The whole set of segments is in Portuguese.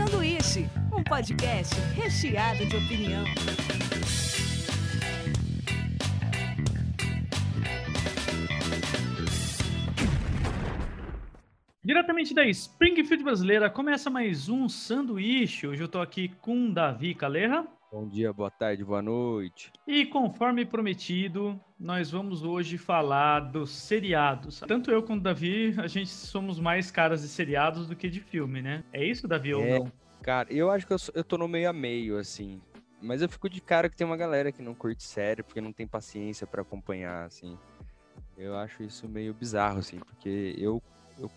Sanduíche, um podcast recheado de opinião. Diretamente da Springfield brasileira, começa mais um sanduíche. Hoje eu tô aqui com Davi Caleja. Bom dia, boa tarde, boa noite. E conforme prometido, nós vamos hoje falar dos seriados. Tanto eu quanto o Davi, a gente somos mais caras de seriados do que de filme, né? É isso, Davi, é, ou não? Cara, eu acho que eu, eu tô no meio a meio, assim. Mas eu fico de cara que tem uma galera que não curte série porque não tem paciência para acompanhar, assim. Eu acho isso meio bizarro, assim, porque eu, eu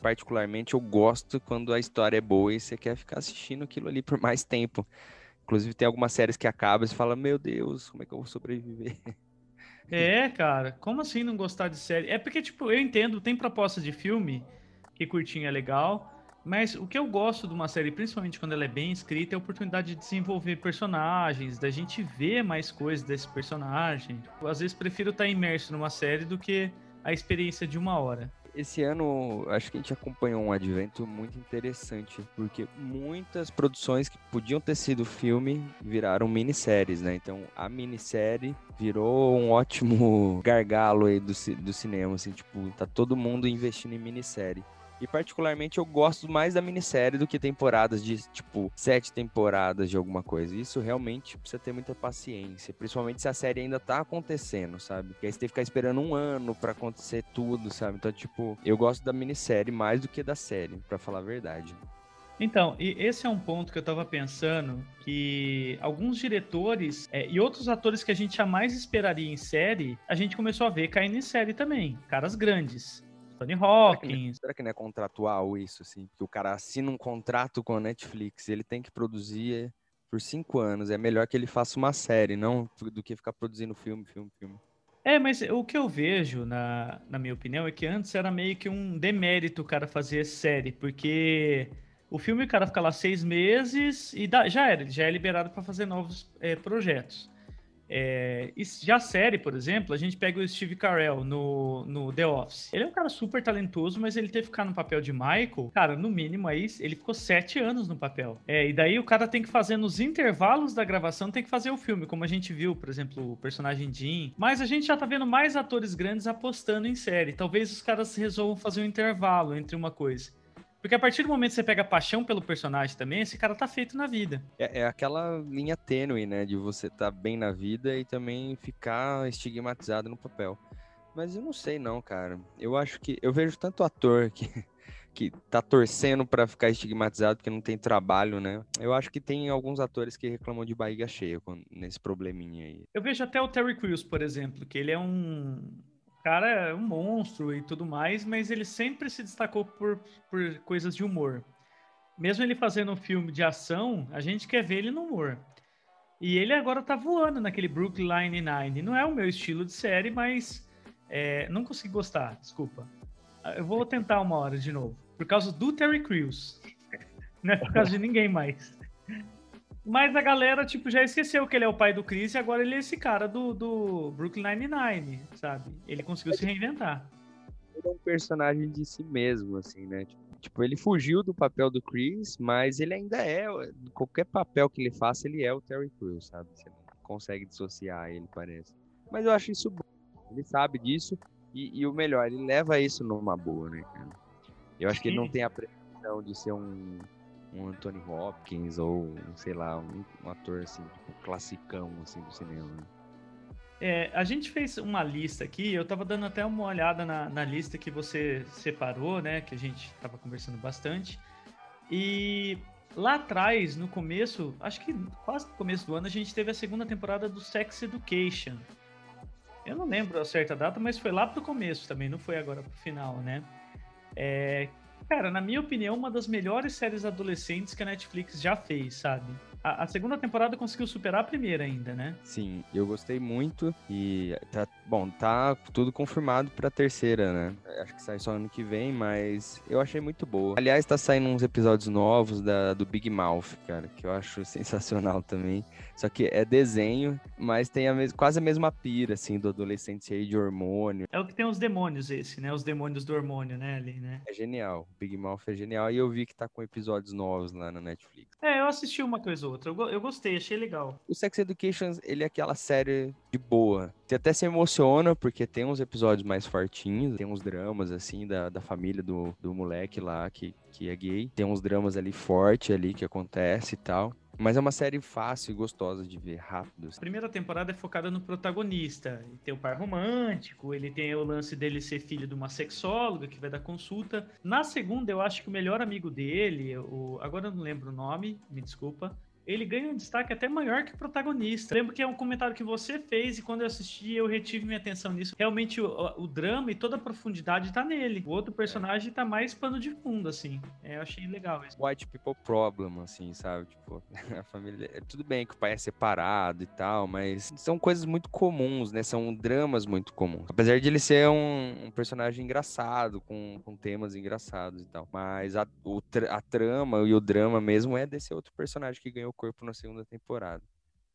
particularmente eu gosto quando a história é boa e você quer ficar assistindo aquilo ali por mais tempo. Inclusive, tem algumas séries que acabam e você fala, meu Deus, como é que eu vou sobreviver? É, cara, como assim não gostar de série? É porque, tipo, eu entendo, tem proposta de filme que curtinho é legal, mas o que eu gosto de uma série, principalmente quando ela é bem escrita, é a oportunidade de desenvolver personagens, da gente ver mais coisas desse personagem. Às vezes prefiro estar imerso numa série do que a experiência de uma hora esse ano acho que a gente acompanhou um advento muito interessante, porque muitas produções que podiam ter sido filme viraram minisséries, né? Então a minissérie virou um ótimo gargalo aí do, do cinema, assim, tipo, tá todo mundo investindo em minissérie. E particularmente eu gosto mais da minissérie do que temporadas de, tipo, sete temporadas de alguma coisa. Isso realmente precisa ter muita paciência. Principalmente se a série ainda tá acontecendo, sabe? E aí você tem que ficar esperando um ano para acontecer tudo, sabe? Então, tipo, eu gosto da minissérie mais do que da série, para falar a verdade. Então, e esse é um ponto que eu tava pensando, que alguns diretores é, e outros atores que a gente jamais esperaria em série, a gente começou a ver caindo em série também, caras grandes. Tony Hawkins. Será que, não é contratual isso, assim? Que o cara assina um contrato com a Netflix, ele tem que produzir por cinco anos. É melhor que ele faça uma série, não do que ficar produzindo filme, filme, filme. É, mas o que eu vejo, na, na minha opinião, é que antes era meio que um demérito o cara fazer série, porque o filme o cara fica lá seis meses e dá, já era, ele já é liberado para fazer novos é, projetos. É, já a série, por exemplo, a gente pega o Steve Carell no, no The Office. Ele é um cara super talentoso, mas ele que ficar no papel de Michael. Cara, no mínimo aí, ele ficou sete anos no papel. É, e daí o cara tem que fazer nos intervalos da gravação, tem que fazer o filme, como a gente viu, por exemplo, o personagem Jim. Mas a gente já tá vendo mais atores grandes apostando em série. Talvez os caras resolvam fazer um intervalo entre uma coisa. Porque a partir do momento que você pega paixão pelo personagem também, esse cara tá feito na vida. É, é aquela linha tênue, né? De você tá bem na vida e também ficar estigmatizado no papel. Mas eu não sei não, cara. Eu acho que... Eu vejo tanto ator que, que tá torcendo para ficar estigmatizado porque não tem trabalho, né? Eu acho que tem alguns atores que reclamam de barriga cheia nesse probleminha aí. Eu vejo até o Terry Crews, por exemplo, que ele é um cara é um monstro e tudo mais, mas ele sempre se destacou por, por coisas de humor. Mesmo ele fazendo um filme de ação, a gente quer ver ele no humor. E ele agora tá voando naquele Brooklyn Nine-Nine. Não é o meu estilo de série, mas é, não consegui gostar, desculpa. Eu vou tentar uma hora de novo. Por causa do Terry Crews. Não é por causa de ninguém mais. Mas a galera, tipo, já esqueceu que ele é o pai do Chris e agora ele é esse cara do, do Brooklyn Nine-Nine, sabe? Ele conseguiu se reinventar. Ele é um personagem de si mesmo, assim, né? Tipo, ele fugiu do papel do Chris, mas ele ainda é. Qualquer papel que ele faça, ele é o Terry Crews, sabe? Você não consegue dissociar ele, parece. Mas eu acho isso bom. Ele sabe disso. E, e o melhor, ele leva isso numa boa, né, cara? Eu acho que ele não tem a pretensão de ser um um Anthony Hopkins ou, sei lá, um, um ator assim, tipo, classicão assim, do cinema. Né? É, a gente fez uma lista aqui, eu tava dando até uma olhada na, na lista que você separou, né? Que a gente tava conversando bastante. E lá atrás, no começo, acho que quase no começo do ano, a gente teve a segunda temporada do Sex Education. Eu não lembro a certa data, mas foi lá pro começo também, não foi agora pro final, né? É, Cara, na minha opinião, uma das melhores séries adolescentes que a Netflix já fez, sabe? A, a, segunda temporada conseguiu superar a primeira ainda, né? Sim, eu gostei muito e tá bom, tá tudo confirmado para a terceira, né? acho que sai só ano que vem, mas eu achei muito boa. Aliás, tá saindo uns episódios novos da, do Big Mouth, cara, que eu acho sensacional também. Só que é desenho, mas tem a mes quase a mesma pira, assim, do adolescente aí de hormônio. É o que tem os demônios esse, né? Os demônios do hormônio, né, ali, né? É genial. Big Mouth é genial. E eu vi que tá com episódios novos lá na Netflix. É, eu assisti uma coisa ou outra. Eu, eu gostei, achei legal. O Sex Education, ele é aquela série de boa. Você até se emociona, porque tem uns episódios mais fortinhos, tem uns dramas, assim, da, da família do, do moleque lá, que, que é gay. Tem uns dramas ali forte ali que acontece e tal. Mas é uma série fácil e gostosa de ver, rápido. A primeira temporada é focada no protagonista. Ele tem o par romântico, ele tem o lance dele ser filho de uma sexóloga que vai dar consulta. Na segunda, eu acho que o melhor amigo dele, o... agora eu não lembro o nome, me desculpa, ele ganha um destaque até maior que o protagonista. lembro que é um comentário que você fez e quando eu assisti eu retive minha atenção nisso. Realmente o, o drama e toda a profundidade tá nele. O outro personagem é. tá mais pano de fundo, assim. É, eu achei legal isso. White people problem, assim, sabe? Tipo, a família. É, tudo bem que o pai é separado e tal, mas são coisas muito comuns, né? São dramas muito comuns. Apesar de ele ser um, um personagem engraçado, com, com temas engraçados e tal. Mas a, o, a trama e o drama mesmo é desse outro personagem que ganhou o corpo na segunda temporada.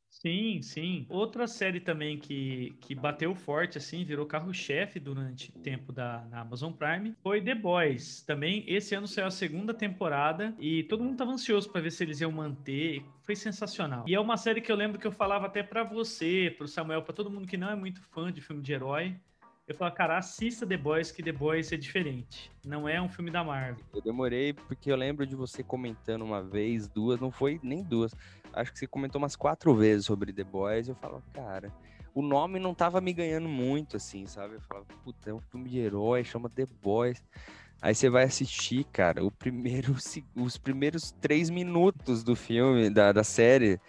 Sim, sim. Outra série também que, que bateu forte, assim, virou carro-chefe durante o tempo da na Amazon Prime, foi The Boys. Também esse ano saiu a segunda temporada e todo mundo tava ansioso para ver se eles iam manter. Foi sensacional. E é uma série que eu lembro que eu falava até para você, pro Samuel, para todo mundo que não é muito fã de filme de herói. Eu falo, cara, assista The Boys, que The Boys é diferente. Não é um filme da Marvel. Eu demorei porque eu lembro de você comentando uma vez, duas, não foi nem duas. Acho que você comentou umas quatro vezes sobre The Boys. Eu falo, cara, o nome não tava me ganhando muito, assim, sabe? Eu falava, puta, é um filme de herói, chama The Boys. Aí você vai assistir, cara, o primeiro, os primeiros três minutos do filme, da, da série,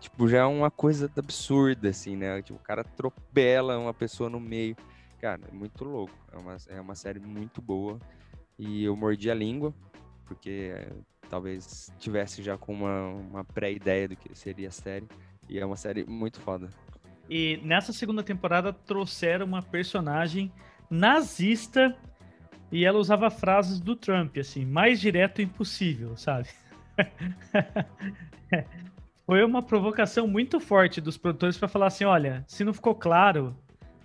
tipo, já é uma coisa absurda, assim, né? Tipo, o cara atropela uma pessoa no meio. Cara, é muito louco. É uma, é uma série muito boa. E eu mordi a língua, porque é, talvez tivesse já com uma, uma pré-ideia do que seria a série. E é uma série muito foda. E nessa segunda temporada trouxeram uma personagem nazista e ela usava frases do Trump, assim, mais direto impossível, sabe? Foi uma provocação muito forte dos produtores para falar assim: olha, se não ficou claro,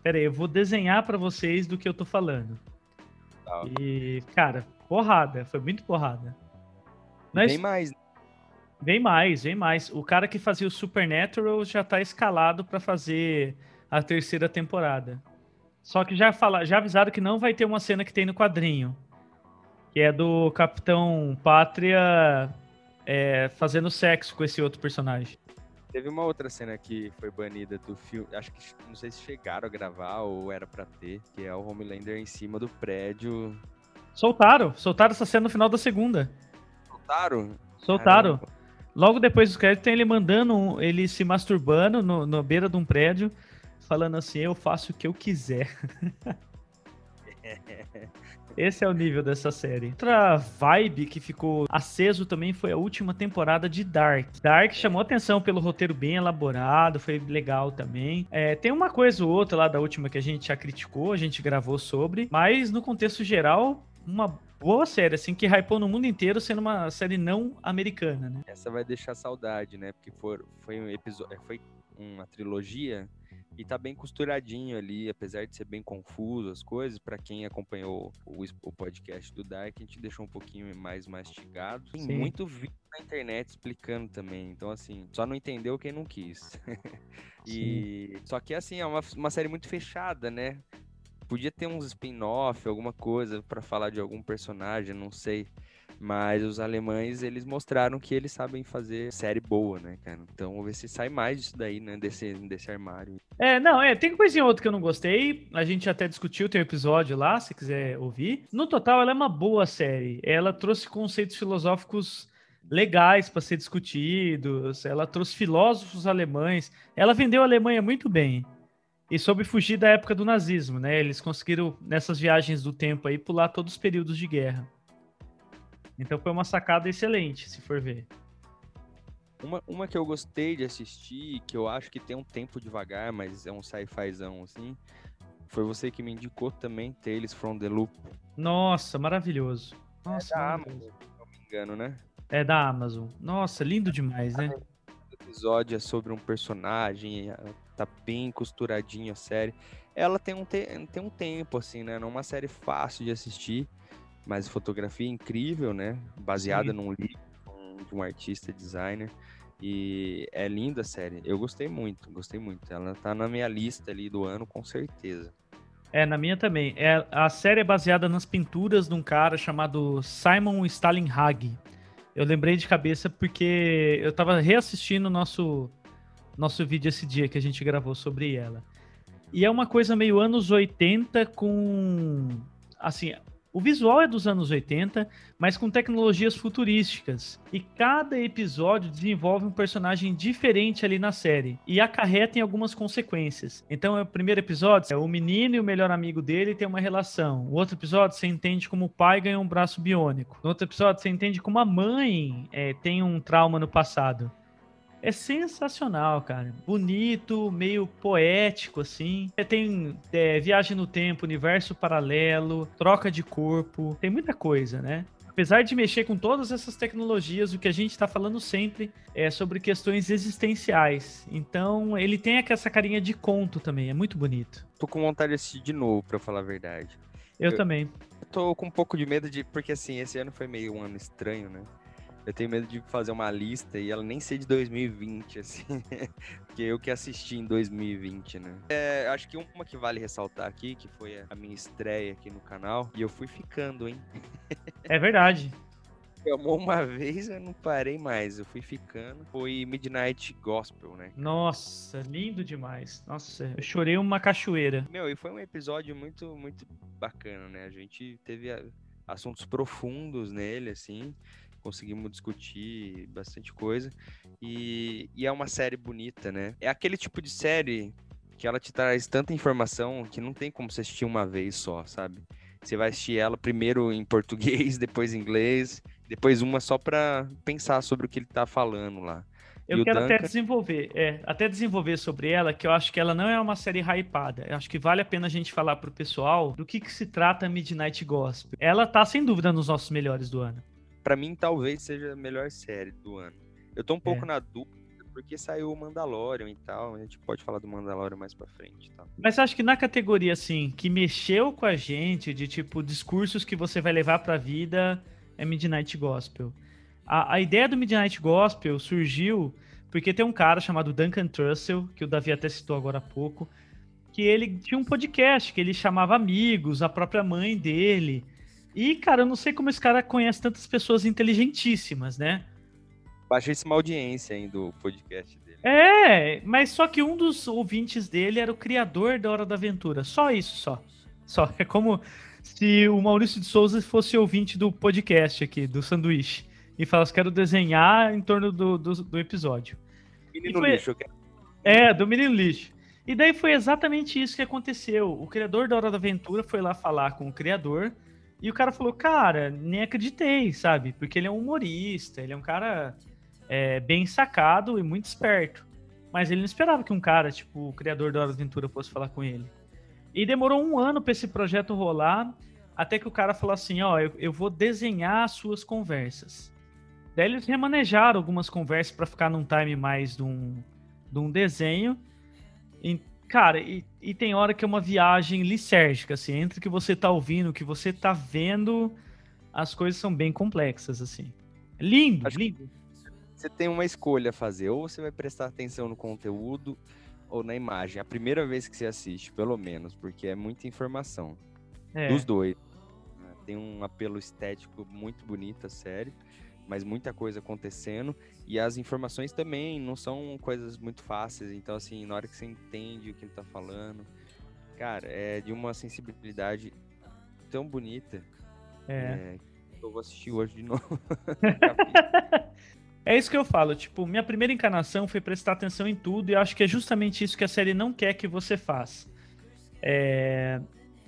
Pera aí, eu vou desenhar para vocês do que eu tô falando. Tá. E, cara, porrada. Foi muito porrada. Mas... Vem mais. Vem mais, vem mais. O cara que fazia o Supernatural já tá escalado para fazer a terceira temporada. Só que já, fala, já avisaram que não vai ter uma cena que tem no quadrinho. Que é do Capitão Pátria é, fazendo sexo com esse outro personagem. Teve uma outra cena que foi banida do filme, acho que não sei se chegaram a gravar ou era para ter, que é o Homelander em cima do prédio. Soltaram, soltaram essa cena no final da segunda. Soltaram? Soltaram. Caramba. Logo depois dos créditos tem ele mandando, ele se masturbando no, na beira de um prédio, falando assim, eu faço o que eu quiser. Esse é o nível dessa série. Outra vibe que ficou aceso também foi a última temporada de Dark. Dark chamou atenção pelo roteiro bem elaborado, foi legal também. É, tem uma coisa ou outra lá da última que a gente já criticou, a gente gravou sobre, mas no contexto geral, uma boa série, assim, que hypou no mundo inteiro, sendo uma série não americana, né? Essa vai deixar saudade, né? Porque foi um episódio, foi uma trilogia e tá bem costuradinho ali, apesar de ser bem confuso as coisas. Para quem acompanhou o, o, podcast do Dark, a gente deixou um pouquinho mais mastigado. Tem Sim. muito vídeo na internet explicando também. Então, assim, só não entendeu quem não quis. e Sim. só que assim, é uma, uma série muito fechada, né? Podia ter uns spin-off, alguma coisa para falar de algum personagem, não sei. Mas os alemães, eles mostraram que eles sabem fazer série boa, né, cara? Então, vamos ver se sai mais disso daí, né, desse, desse armário. É, não, é, tem coisinha outra que eu não gostei. A gente até discutiu, tem um episódio lá, se quiser ouvir. No total, ela é uma boa série. Ela trouxe conceitos filosóficos legais para ser discutidos. Ela trouxe filósofos alemães. Ela vendeu a Alemanha muito bem. E soube fugir da época do nazismo, né? Eles conseguiram, nessas viagens do tempo aí, pular todos os períodos de guerra. Então foi uma sacada excelente, se for ver. Uma, uma que eu gostei de assistir, que eu acho que tem um tempo devagar, mas é um sci-fizão assim, foi você que me indicou também, Tales from the Loop. Nossa, maravilhoso. Nossa, é da maravilhoso. Amazon, se não me engano, né? É da Amazon. Nossa, lindo demais, né? O episódio é sobre um personagem, tá bem costuradinho a série. Ela tem um, te tem um tempo, assim, né? Não é uma série fácil de assistir, mas fotografia incrível, né? Baseada Sim. num livro de um artista designer. E é linda a série. Eu gostei muito, gostei muito. Ela tá na minha lista ali do ano, com certeza. É, na minha também. É, a série é baseada nas pinturas de um cara chamado Simon Stalin Hag. Eu lembrei de cabeça porque eu tava reassistindo o nosso, nosso vídeo esse dia que a gente gravou sobre ela. E é uma coisa meio anos 80 com. Assim, o visual é dos anos 80, mas com tecnologias futurísticas. E cada episódio desenvolve um personagem diferente ali na série e acarreta em algumas consequências. Então, é o primeiro episódio, é o menino e o melhor amigo dele têm uma relação. O outro episódio, você entende como o pai ganhou um braço biônico. No outro episódio, você entende como a mãe é, tem um trauma no passado. É sensacional, cara. Bonito, meio poético, assim. É, Tem é, viagem no tempo, universo paralelo, troca de corpo. Tem muita coisa, né? Apesar de mexer com todas essas tecnologias, o que a gente está falando sempre é sobre questões existenciais. Então, ele tem essa carinha de conto também. É muito bonito. Tô com vontade de assistir de novo, pra falar a verdade. Eu, Eu- também. Eu tô com um pouco de medo de. Porque assim, esse ano foi meio um ano estranho, né? Eu tenho medo de fazer uma lista e ela nem ser de 2020, assim. porque eu que assisti em 2020, né? É, acho que uma que vale ressaltar aqui, que foi a minha estreia aqui no canal, e eu fui ficando, hein? É verdade. Chamou uma vez, eu não parei mais, eu fui ficando. Foi Midnight Gospel, né? Nossa, lindo demais. Nossa, eu chorei uma cachoeira. Meu, e foi um episódio muito, muito bacana, né? A gente teve assuntos profundos nele, assim. Conseguimos discutir bastante coisa. E, e é uma série bonita, né? É aquele tipo de série que ela te traz tanta informação que não tem como você assistir uma vez só, sabe? Você vai assistir ela primeiro em português, depois em inglês, depois uma só pra pensar sobre o que ele tá falando lá. Eu E quero até Duncan- desenvolver, é, até desenvolver sobre ela, que eu acho que ela não é uma série hypada. Eu acho que vale a pena a gente falar pro pessoal do que, que se trata Midnight Gospel. Ela tá sem dúvida nos nossos melhores do ano. Pra mim, talvez seja a melhor série do ano. Eu tô um pouco É. na dúvida, porque saiu o Mandalorian e tal. A gente pode falar do Mandalorian mais pra frente tal. Mas acho que na categoria, assim, que mexeu com a gente, de tipo, discursos que você vai levar pra vida, é Midnight Gospel. A, a ideia do Midnight Gospel surgiu porque tem um cara chamado Duncan Trussell, que o Davi até citou agora há pouco, que ele tinha um podcast que ele chamava amigos, a própria mãe dele. E, cara, eu não sei como esse cara conhece tantas pessoas inteligentíssimas, né? Baixíssima audiência aí do podcast dele. É, mas só que um dos ouvintes dele era o criador da Hora da Aventura. Só isso, só. Só. É como se o Maurício de Souza fosse ouvinte do podcast aqui, do sanduíche. E falasse, quero desenhar em torno do, do, do episódio. Menino foi- lixo, eu quero... É, do Menino Lixo. E daí foi exatamente isso que aconteceu. O criador da Hora da Aventura foi lá falar com o criador. E o cara falou, cara, nem acreditei, sabe? Porque ele é um humorista, ele é um cara é, bem sacado e muito esperto. Mas ele não esperava que um cara, tipo, o criador da Hora Aventura, fosse falar com ele. E demorou um ano para esse projeto rolar, até que o cara falou assim, ó, eu, eu vou desenhar as suas conversas. Daí eles remanejaram algumas conversas para ficar num time mais de um, de um desenho. E, cara, e, e tem hora que é uma viagem lisérgica, assim, entre o que você tá ouvindo, o que você tá vendo, as coisas são bem complexas, assim. Lindo, Acho lindo. Você tem uma escolha a fazer. Ou você vai prestar atenção no conteúdo ou na imagem. A primeira vez que você assiste, pelo menos, porque é muita informação. É, Dos dois. Tem um apelo estético muito bonito a série, mas muita coisa acontecendo. E as informações também não são coisas muito fáceis. Então, assim, na hora que você entende o que ele tá falando, cara, é de uma sensibilidade tão bonita. é. é, eu vou assistir hoje de novo. É isso que eu falo, tipo, minha primeira encarnação foi prestar atenção em tudo e acho que é justamente isso que a série não quer que você faça. É...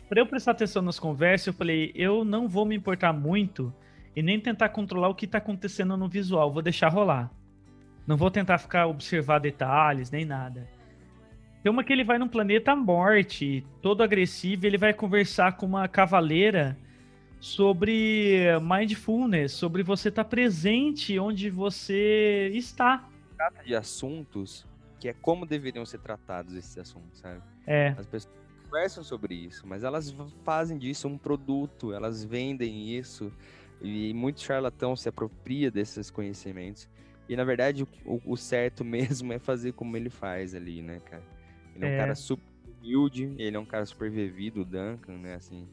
Pra eu prestar atenção nas conversas, eu falei, eu não vou me importar muito e nem tentar controlar o que tá acontecendo no visual, vou deixar rolar. Não vou tentar ficar observar detalhes, nem nada. Tem uma que ele vai num planeta morte, todo agressivo, e ele vai conversar com uma cavaleira sobre mindfulness, sobre você estar tá presente onde você está. Trata de assuntos que é como deveriam ser tratados esses assuntos, sabe? É. As pessoas conversam sobre isso, mas elas fazem disso um produto, elas vendem isso e muito charlatão se apropria desses conhecimentos. E na verdade o, o certo mesmo é fazer como ele faz ali, né, cara? Ele é, é um cara super humilde, ele é um cara super vivido, o Duncan, né, assim.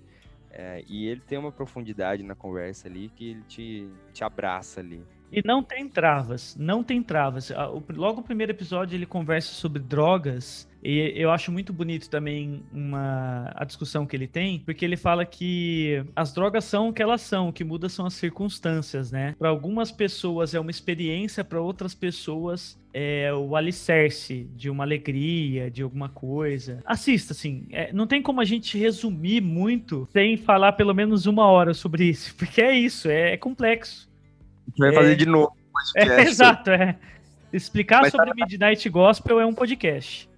É, e ele tem uma profundidade na conversa ali que ele te, te abraça ali. E não tem travas, não tem travas. Logo o primeiro episódio ele conversa sobre drogas e eu acho muito bonito também uma, a discussão que ele tem, porque ele fala que as drogas são o que elas são, o que muda são as circunstâncias, né? Para algumas pessoas é uma experiência, para outras pessoas é o alicerce de uma alegria, de alguma coisa. Assista, assim, é, não tem como a gente resumir muito sem falar pelo menos uma hora sobre isso, porque é isso, é, é complexo. A gente vai é, fazer de novo. É, exato, é. Explicar Mas sobre tá... Midnight Gospel é um podcast.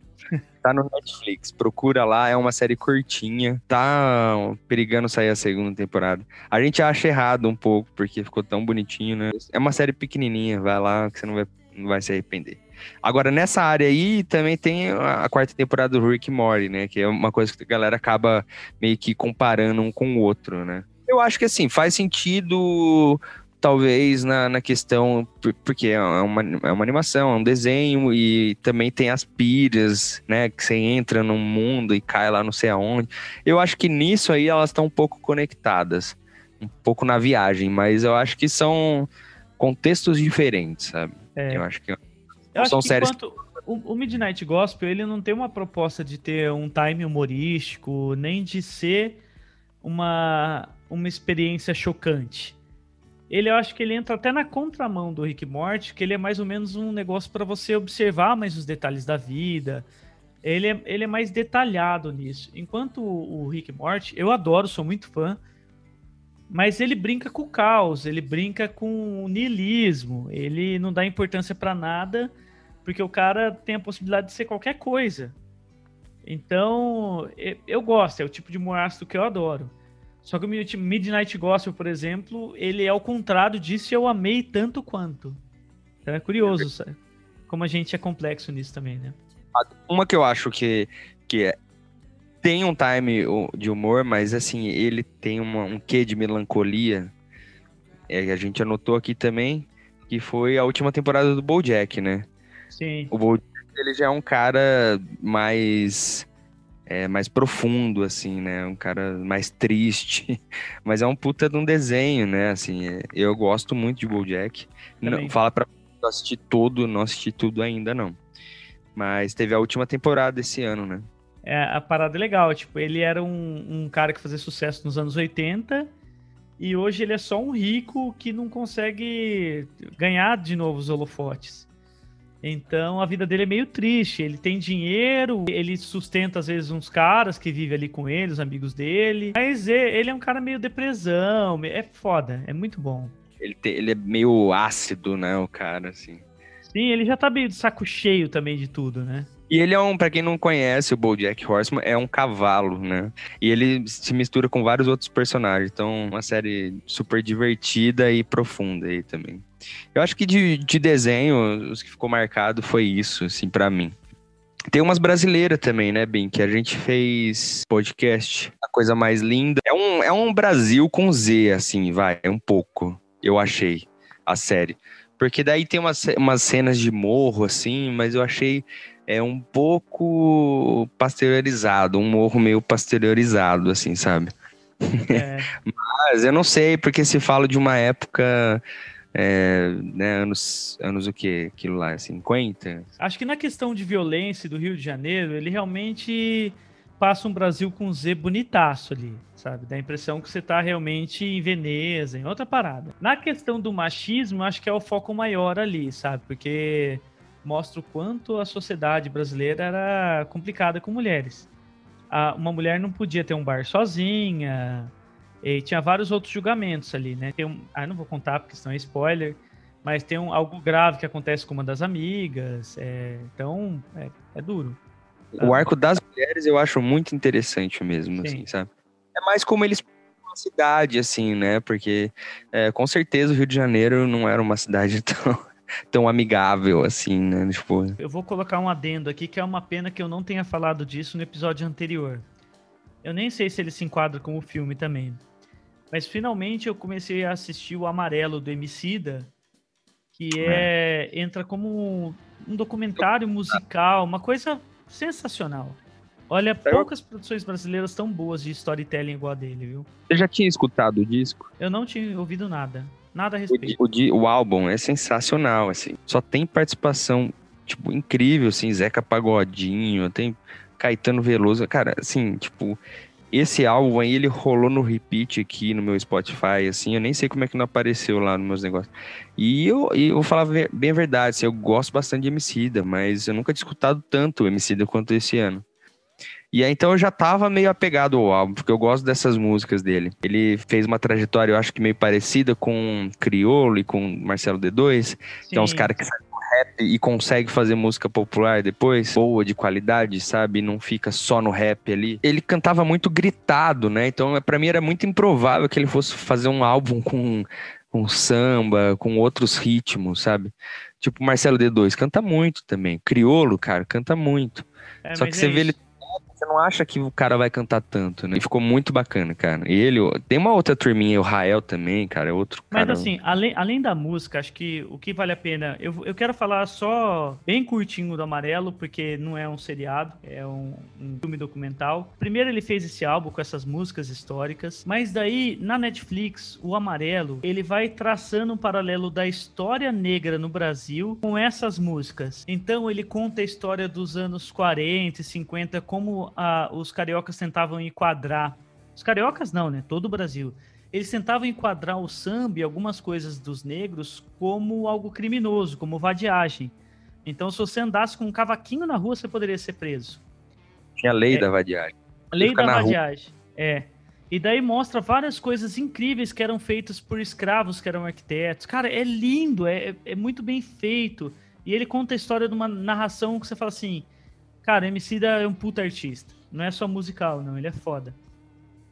Tá no Netflix, procura lá, é uma série curtinha, tá perigando sair a segunda temporada. A gente acha errado um pouco, porque ficou tão bonitinho, né? É uma série pequenininha, vai lá que você não vai, não vai se arrepender. Agora, nessa área aí, também tem a quarta temporada do Rick Mori, né? Que é uma coisa que a galera acaba meio que comparando um com o outro, né? Eu acho que, assim, faz sentido talvez na, na questão, porque é uma, é uma animação, é um desenho e também tem as pilhas, né, que você entra num mundo e cai lá não sei aonde. Eu acho que nisso aí elas estão um pouco conectadas, um pouco na viagem, mas eu acho que são contextos diferentes, sabe? É. Eu acho que eu são acho que séries o Midnight Gospel, ele não tem uma proposta de ter um time humorístico, nem de ser uma, uma experiência chocante ele eu acho que ele entra até na contramão do Rick Morty, que ele é mais ou menos um negócio para você observar mais os detalhes da vida. Ele é, ele é mais detalhado nisso. Enquanto o, o Rick Morty, eu adoro, sou muito fã, mas ele brinca com o caos, ele brinca com o niilismo, ele não dá importância para nada, porque o cara tem a possibilidade de ser qualquer coisa. Então, eu gosto, é o tipo de ácido que eu adoro. Só que o Midnight Gospel, por exemplo, ele é ao contrário disso e eu amei tanto quanto. Então é curioso, sabe? Como a gente é complexo nisso também, né? Uma que eu acho que, que é, tem um time de humor, mas assim, ele tem uma, um quê de melancolia. É, a gente anotou aqui também, que foi a última temporada do BoJack, né? Sim. O BoJack, ele já é um cara mais é, mais profundo, assim, né? Um cara mais triste. Mas é um puta de um desenho, né? Assim, é, eu gosto muito de BoJack. Não, fala pra assistir todo, não assisti tudo ainda, não. Mas teve a última temporada esse ano, né? É, a parada é legal. Tipo, ele era um, um cara que fazia sucesso nos anos 80 e hoje ele é só um rico que não consegue ganhar de novo os holofotes. Então a vida dele é meio triste. Ele tem dinheiro, ele sustenta às vezes uns caras que vivem ali com ele, os amigos dele. Mas ele é um cara meio depressão, é foda, é muito bom. Ele, te, ele é meio ácido, né, o cara, assim. Sim, ele já tá meio de saco cheio também de tudo, né? E ele é um, para quem não conhece, o BoJack Horseman é um cavalo, né? E ele se mistura com vários outros personagens. Então, uma série super divertida e profunda aí também. Eu acho que de, de desenho, os que ficou marcado foi isso, assim, para mim. Tem umas brasileiras também, né, Bem, que a gente fez podcast, a coisa mais linda. É um, é um Brasil com Z, assim, vai, é um pouco, eu achei, a série. Porque daí tem umas, umas cenas de morro, assim, mas eu achei é um pouco pasteurizado, um morro meio pasteurizado, assim, sabe? É. Mas eu não sei, porque se fala de uma época. É, né, anos, anos o que? Aquilo lá, 50? Acho que na questão de violência do Rio de Janeiro, ele realmente passa um Brasil com Z bonitaço ali, sabe? Dá a impressão que você tá realmente em Veneza, em outra parada. Na questão do machismo, acho que é o foco maior ali, sabe? Porque mostra o quanto a sociedade brasileira era complicada com mulheres. uma mulher não podia ter um bar sozinha, e tinha vários outros julgamentos ali, né? Tem um, ah, não vou contar porque senão é spoiler, mas tem um, algo grave que acontece com uma das amigas, é, então é, é, duro. O arco das mulheres eu acho muito interessante mesmo, Sim. assim, sabe? É mais como eles uma cidade, assim, né? Porque é, com certeza o Rio de Janeiro não era uma cidade tão, tão amigável, assim, né? Tipo... Eu vou colocar um adendo aqui que é uma pena que eu não tenha falado disso no episódio anterior. Eu nem sei se ele se enquadra com o filme também. Mas finalmente eu comecei a assistir o Amarelo do Emicida, que é, é. entra como um documentário musical, uma coisa sensacional. Olha, poucas produções brasileiras tão boas de storytelling igual a dele, viu? Você já tinha escutado o disco? Eu não tinha ouvido nada. Nada a respeito. O, o, o álbum é sensacional, assim. Só tem participação, tipo, incrível, assim. Zeca Pagodinho, tem Caetano Veloso. Cara, assim, tipo, esse álbum aí, ele rolou no repeat aqui no meu Spotify, assim, eu nem sei como é que não apareceu lá nos meus negócios. E eu, e eu vou falar bem a verdade, assim, eu gosto bastante de Emicida, mas eu nunca tinha escutado tanto Emicida quanto esse ano. E aí, então eu já tava meio apegado ao álbum, porque eu gosto dessas músicas dele. Ele fez uma trajetória, eu acho que meio parecida com Criolo e com Marcelo D2, Sim. que é uns caras que saem rap e consegue fazer música popular depois, boa, de qualidade, sabe? Não fica só no rap ali. Ele cantava muito gritado, né? Então, para mim era muito improvável que ele fosse fazer um álbum com com samba, com outros ritmos, sabe? Tipo Marcelo D2 canta muito também. Criolo, cara, canta muito. É, Só que você é vê ele você não acha que o cara vai cantar tanto, né? E ficou muito bacana, cara. E ele, tem uma outra turminha, o Rael também, cara, é outro Mas cara... assim, além, além da música, acho que o que vale a pena, eu, eu quero falar só bem curtinho do Amarelo, porque não é um seriado, é um, um filme documental. Primeiro ele fez esse álbum com essas músicas históricas, mas daí, na Netflix, o Amarelo, ele vai traçando um paralelo da história negra no Brasil com essas músicas. Então ele conta a história dos anos 40 e 50, como a, os cariocas tentavam enquadrar. Os cariocas não, né? Todo o Brasil. Eles tentavam enquadrar o samba e algumas coisas dos negros como algo criminoso, como vadiagem. Então, se você andasse com um cavaquinho na rua, você poderia ser preso. Tinha a lei é, da vadiagem. Lei da vadiagem, rua. é. E daí mostra várias coisas incríveis que eram feitas por escravos que eram arquitetos. Cara, é lindo, é, é muito bem feito. E ele conta a história de uma narração que você fala assim: Cara, Emicida é um puta artista. Não é só musical, não. Ele é foda.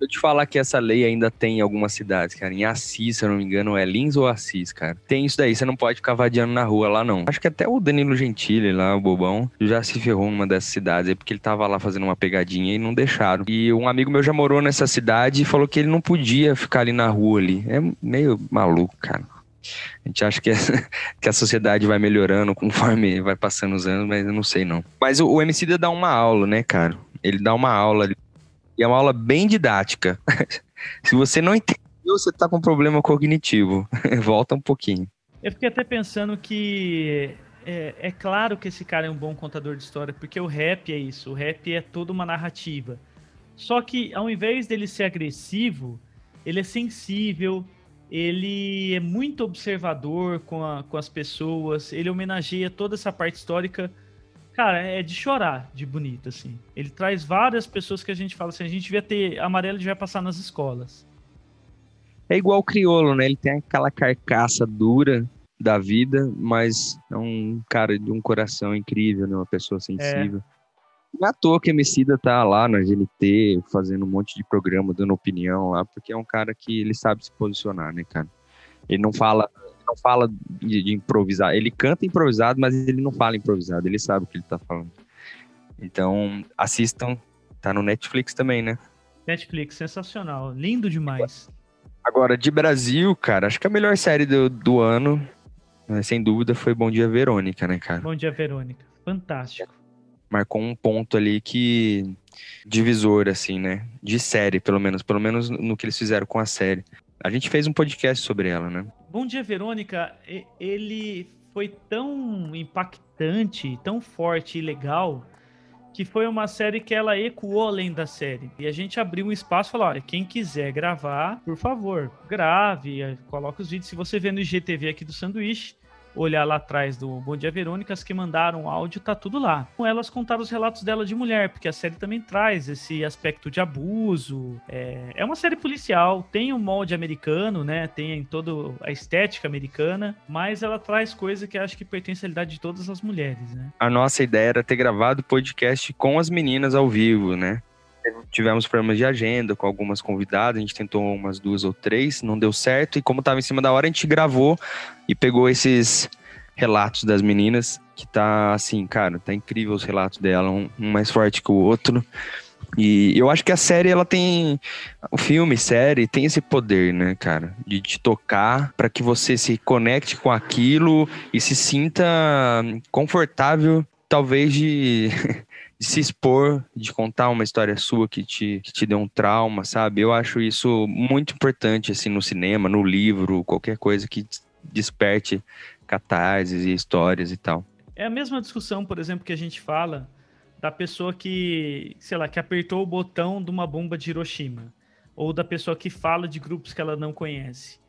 Eu te falar que essa lei ainda tem em algumas cidades, cara. Em Assis, se eu não me engano, é Lins ou Assis, cara. Tem isso daí, você não pode ficar vadiando na rua lá, não. Acho que até o Danilo Gentili lá, o bobão, já se ferrou numa dessas cidades aí, porque ele tava lá fazendo uma pegadinha e não deixaram. E um amigo meu já morou nessa cidade e falou que ele não podia ficar ali na rua ali. É meio maluco, cara. A gente acha que, que a sociedade vai melhorando conforme vai passando os anos, mas eu não sei não. Mas o, o MC dá uma aula, né, cara? Ele dá uma aula e é uma aula bem didática. Se você não entendeu, você tá com problema cognitivo. Volta um pouquinho. Eu fiquei até pensando que é, é, claro que esse cara é um bom contador de história, porque o rap é isso. O rap é toda uma narrativa. Só que ao invés dele ser agressivo, ele é sensível, ele é muito observador com, a, com as pessoas, ele homenageia toda essa parte histórica. Cara, é de chorar de bonito, assim. Ele traz várias pessoas que a gente fala assim, a gente devia ter, amarelo devia passar nas escolas. É igual o criolo, né? Ele tem aquela carcaça dura da vida, mas é um cara de um coração incrível, né? Uma pessoa sensível. É. Não é à toa que Emicida tá lá na GNT, fazendo um monte de programa, dando opinião lá, porque é um cara que ele sabe se posicionar, né, cara? Ele não fala, não fala de, de improvisar. Ele canta improvisado, mas ele não fala improvisado, ele sabe o que ele tá falando. Então, assistam, tá no Netflix também, né? Netflix, sensacional, lindo demais. Agora, de Brasil, cara, acho que a melhor série do, do ano, né, sem dúvida, foi Bom Dia Verônica, né, cara? Bom Dia Verônica, fantástico marcou um ponto ali que divisor assim, né? De série, pelo menos, pelo menos no que eles fizeram com a série. A gente fez um podcast sobre ela, né? Bom dia, Verônica. Ele foi tão impactante, tão forte e legal que foi uma série que ela ecoou além da série. E a gente abriu um espaço e falou: olha, quem quiser gravar, por favor, grave, coloque os vídeos. Se você vê no IGTV aqui do Sanduíche, olhar lá atrás do Bom Dia Verônicas que mandaram áudio, tá tudo lá. Elas contaram os relatos dela de mulher, porque a série também traz esse aspecto de abuso. É, é uma série policial, tem o um molde americano, né? Tem toda a estética americana, mas ela traz coisa que acho que pertence à realidade de todas as mulheres, né? A nossa ideia era ter gravado podcast com as meninas ao vivo, né? Tivemos problemas de agenda com algumas convidadas, a gente tentou umas duas ou três, não deu certo, e como estava em cima da hora, a gente gravou e pegou esses relatos das meninas, que tá assim, cara, tá incrível os relatos dela, um, um mais forte que o outro. E eu acho que a série, ela tem. O filme, série, tem esse poder, né, cara? De te tocar para que você se conecte com aquilo e se sinta confortável, talvez, de, de se expor, de contar uma história sua que te, que te deu um trauma, sabe? Eu acho isso muito importante, assim, no cinema, no livro, qualquer coisa que desperte catarses e histórias e tal. É a mesma discussão, por exemplo, que a gente fala da pessoa que, sei lá, que apertou o botão de uma bomba de Hiroshima, ou da pessoa que fala de grupos que ela não conhece.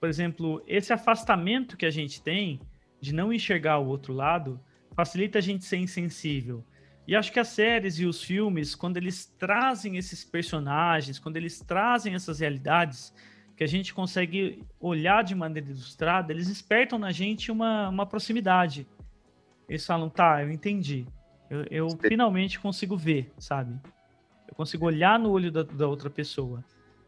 Por exemplo, esse afastamento que a gente tem de não enxergar o outro lado facilita a gente ser insensível. E acho que as séries e os filmes, quando eles trazem esses personagens, quando eles trazem essas realidades, que a gente consegue olhar de maneira ilustrada, eles despertam na gente uma, uma proximidade. Eles falam, tá, eu entendi. Eu, eu finalmente consigo ver, sabe? Eu consigo olhar no olho da, da outra pessoa.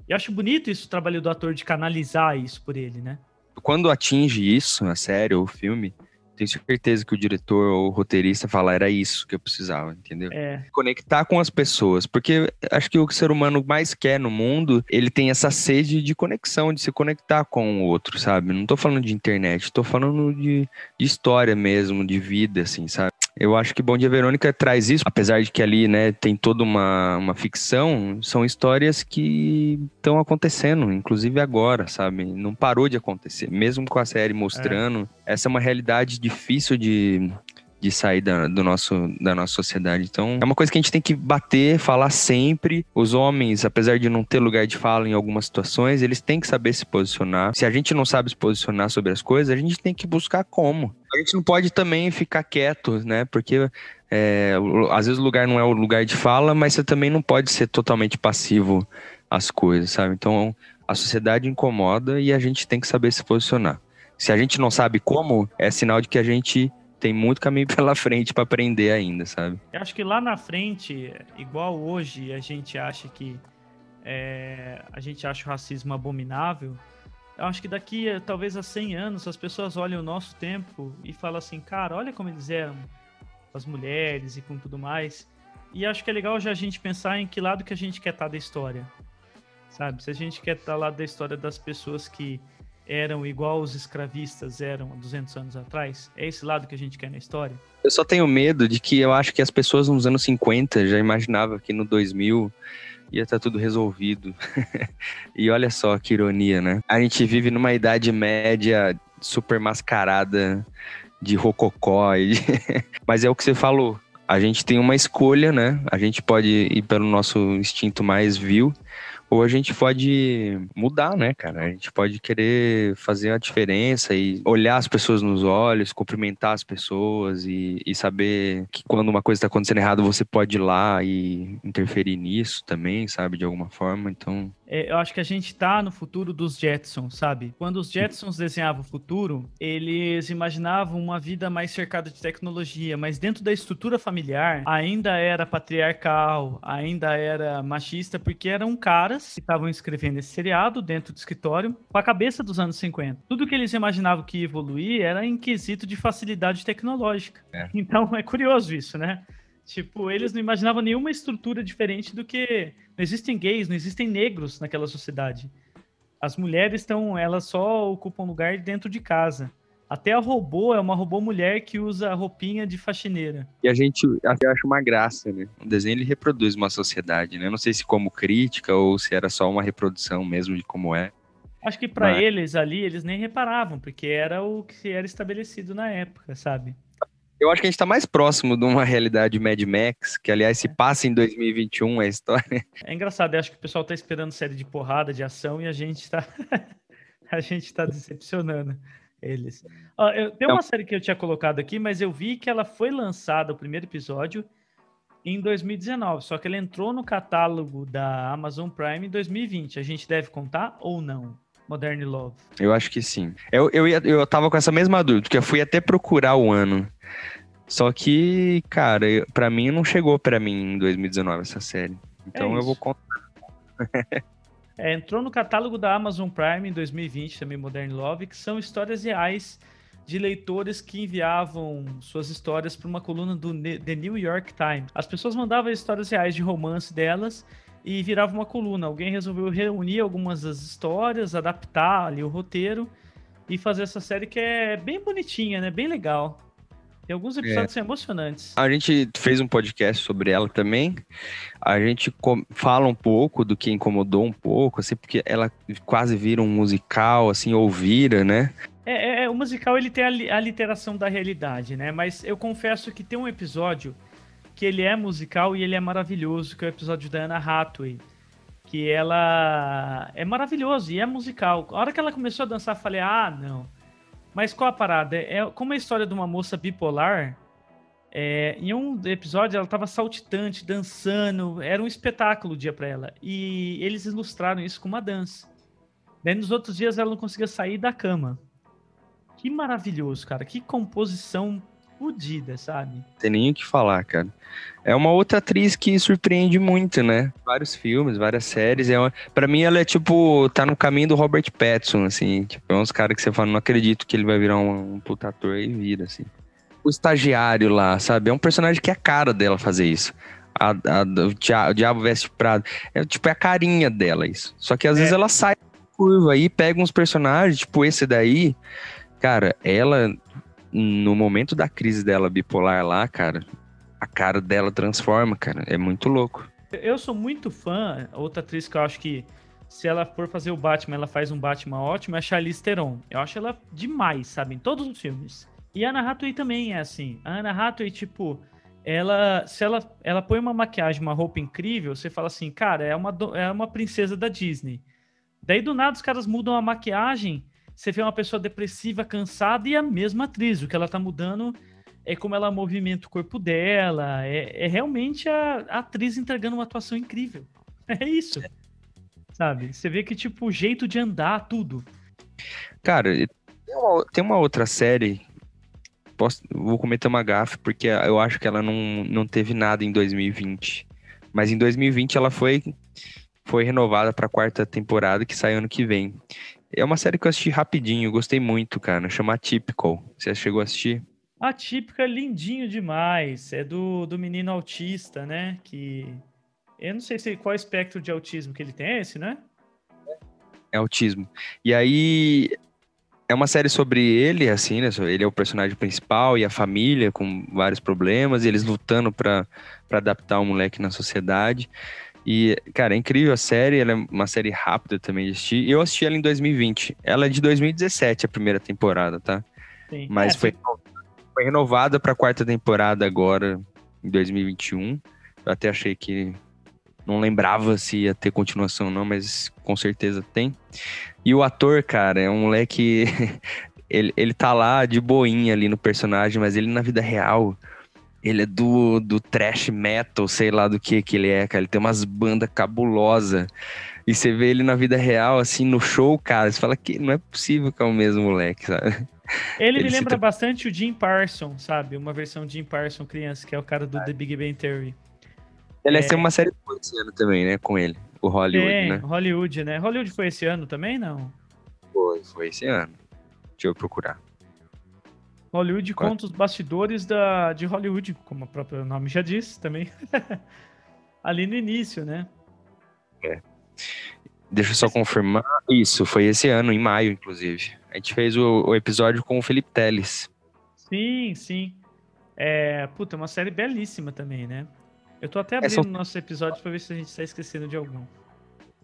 E acho bonito isso, o trabalho do ator de canalizar isso por ele, né? Quando atinge isso, a série ou o filme, tenho certeza que o diretor ou o roteirista fala, era isso que eu precisava, entendeu? É. Conectar com as pessoas, porque acho que o que o ser humano mais quer no mundo, ele tem essa sede de conexão, de se conectar com o outro, sabe? Não tô falando de internet, tô falando de, de história mesmo, de vida, assim, sabe? Eu acho que Bom Dia Verônica traz isso, apesar de que ali, né, tem toda uma, uma ficção, são histórias que estão acontecendo, inclusive agora, sabe? Não parou de acontecer, mesmo com a série mostrando. É. Essa é uma realidade difícil de, de sair da, do nosso, da nossa sociedade. Então, é uma coisa que a gente tem que bater, falar sempre. Os homens, apesar de não ter lugar de fala em algumas situações, eles têm que saber se posicionar. Se a gente não sabe se posicionar sobre as coisas, a gente tem que buscar como. A gente não pode também ficar quieto, né? Porque é, às vezes o lugar não é o lugar de fala, mas você também não pode ser totalmente passivo às coisas, sabe? Então, a sociedade incomoda e a gente tem que saber se posicionar. Se a gente não sabe como, é sinal de que a gente tem muito caminho pela frente para aprender ainda, sabe? Eu acho que lá na frente, igual hoje, a gente acha que é, a gente acha o racismo abominável. Eu acho que daqui, talvez a 100 anos, as pessoas olham o nosso tempo e falam assim, cara, olha como eles eram, as mulheres e com tudo mais. E acho que é legal já a gente pensar em que lado que a gente quer estar da história, sabe? Se a gente quer estar lá da história das pessoas que eram igual os escravistas eram há 200 anos atrás? É esse lado que a gente quer na história? Eu só tenho medo de que eu acho que as pessoas nos anos 50 já imaginavam que no 2000 ia estar tá tudo resolvido. e olha só que ironia, né? A gente vive numa idade média super mascarada de rococó. E... Mas é o que você falou. A gente tem uma escolha, né? A gente pode ir pelo nosso instinto mais vil ou a gente pode mudar, né, cara? A gente pode querer fazer a diferença e olhar as pessoas nos olhos, cumprimentar as pessoas e, e saber que quando uma coisa está acontecendo errado, você pode ir lá e interferir nisso também, sabe, de alguma forma. Então, eu acho que a gente tá no futuro dos Jetsons, sabe? Quando os Jetsons desenhavam o futuro, eles imaginavam uma vida mais cercada de tecnologia, mas dentro da estrutura familiar ainda era patriarcal, ainda era machista, porque eram caras que estavam escrevendo esse seriado dentro do escritório com a cabeça dos anos 50. Tudo que eles imaginavam que ia evoluir era em quesito de facilidade tecnológica. É. Então é curioso isso, né? Tipo, eles não imaginavam nenhuma estrutura diferente do que. Não existem gays, não existem negros naquela sociedade. As mulheres estão. Elas só ocupam lugar dentro de casa. Até a robô é uma robô mulher que usa roupinha de faxineira. E a gente acha uma graça, né? O desenho ele reproduz uma sociedade, né? Não sei se como crítica ou se era só uma reprodução mesmo de como é. Acho que para Mas... eles ali, eles nem reparavam, porque era o que era estabelecido na época, sabe? Eu acho que a gente está mais próximo de uma realidade Mad Max, que aliás se passa em 2021 a história. É engraçado, eu acho que o pessoal está esperando série de porrada, de ação, e a gente está a gente está decepcionando eles. Ó, eu, tem uma então série que eu tinha colocado aqui, mas eu vi que ela foi lançada, o primeiro episódio, em 2019, só que ela entrou no catálogo da Amazon Prime em 2020. A gente deve contar ou não? Modern Love. Eu acho que sim. Eu, eu, ia, eu tava com essa mesma dúvida, porque eu fui até procurar o ano. Só que, cara, para mim não chegou para mim em 2019 essa série. Então eu vou contar. É, entrou no catálogo da Amazon Prime em 2020, também Modern Love, que são histórias reais de leitores que enviavam suas histórias para uma coluna do The New York Times. As pessoas mandavam histórias reais de romance delas e virava uma coluna. Alguém resolveu reunir algumas das histórias, adaptar ali o roteiro e fazer essa série que é bem bonitinha, né? Bem legal. Tem alguns episódios que são emocionantes. A gente fez um podcast sobre ela também. A gente fala um pouco do que incomodou um pouco, assim, porque ela quase vira um musical, assim, ou vira, né? É, é- é, o musical ele tem a, li- a literação da realidade, né? Mas eu confesso que tem um episódio que ele é musical e ele é maravilhoso, que é o episódio da Anna Hathaway. Que ela é maravilhoso e é musical. A hora que ela começou a dançar, eu falei, ah, não. Mas qual a parada? É como a história de uma moça bipolar. é, em um episódio ela tava saltitante, dançando, era um espetáculo o dia pra ela. E eles ilustraram isso com uma dança. Daí nos outros dias ela não conseguia sair da cama. Que maravilhoso, cara. Que composição fodida, sabe? Tem nem o que falar, cara. É uma outra atriz que surpreende muito, né? Vários filmes, várias séries. É uma... Pra mim, ela é tipo, tá no caminho do Robert Pattinson, assim. Tipo, é uns caras que você fala, não acredito que ele vai virar um, um puta ator e vira, assim. O estagiário lá, sabe? É um personagem que é a cara dela fazer isso. A, a- o Diabo Veste Prado. É tipo, é a carinha dela isso. Só que às É. vezes ela sai da curva aí, pega uns personagens, tipo esse daí. Cara, ela, no momento da crise dela bipolar lá, cara, a cara dela transforma, cara. É muito louco. Eu sou muito fã, outra atriz que eu acho que se ela for fazer o Batman, ela faz um Batman ótimo, é a Charlize Theron. Eu acho ela demais, sabe? Em todos os filmes. E a Anna Hathaway também é assim. A Anna Hathaway, tipo, ela, se ela, ela põe uma maquiagem, uma roupa incrível, você fala assim, cara, é uma, é uma princesa da Disney. Daí do nada os caras mudam a maquiagem, você vê uma pessoa depressiva, cansada e a mesma atriz. O que ela tá mudando é como ela movimenta o corpo dela. É, é realmente a, a atriz entregando uma atuação incrível. É isso. Sabe? Você vê que, tipo, o jeito de andar, tudo. Cara, tem uma, tem uma outra série. Posso, vou cometer uma gafe, porque eu acho que ela não, não teve nada em 2020. Mas em 2020 ela foi, foi renovada pra quarta temporada, que sai ano que vem. É uma série que eu assisti rapidinho, gostei muito, cara. Chama Typical. Você chegou a assistir? A típica é lindinho demais. É do, do menino autista, né? Que. Eu não sei se qual espectro de autismo que ele tem, é esse, né? É autismo. E aí é uma série sobre ele, assim, né? Ele é o personagem principal e a família com vários problemas, e eles lutando pra adaptar o moleque na sociedade. E, cara, é incrível a série, ela é uma série rápida também de assistir. Eu assisti ela em 2020. Ela é de 2017, a primeira temporada, tá? Sim. Mas É, foi, foi renovada pra quarta temporada agora, em 2021. Eu até achei que. Não lembrava se ia ter continuação ou não, mas com certeza tem. E o ator, cara, é um moleque. ele, ele tá lá de boinha ali no personagem, mas ele na vida real. Ele é do, do trash metal, sei lá do que que ele é, cara. Ele tem umas bandas cabulosas. E você vê ele na vida real, assim, no show, cara. Você fala que não é possível que é o mesmo moleque, sabe? Ele, Ele me lembra bastante o Jim Parson, sabe? Uma versão de Jim Parson criança, que é o cara do The Big Bang Theory. Ele É. é. tem uma série boa esse ano também, né? Com ele. O Hollywood, Tem, né? Hollywood, né? Hollywood foi esse ano também, não? Foi, foi esse ano. Deixa eu procurar. Hollywood Qual? conta os bastidores da, de Hollywood, como o próprio nome já diz também. Ali no início, né? Deixa eu só confirmar. Isso, foi esse ano, em maio, inclusive. A gente fez o, o episódio com o Felipe Teles. Sim, sim. É, puta, é uma série belíssima também, né? Eu tô até É, abrindo são- nossos episódios pra ver se a gente tá esquecendo de algum.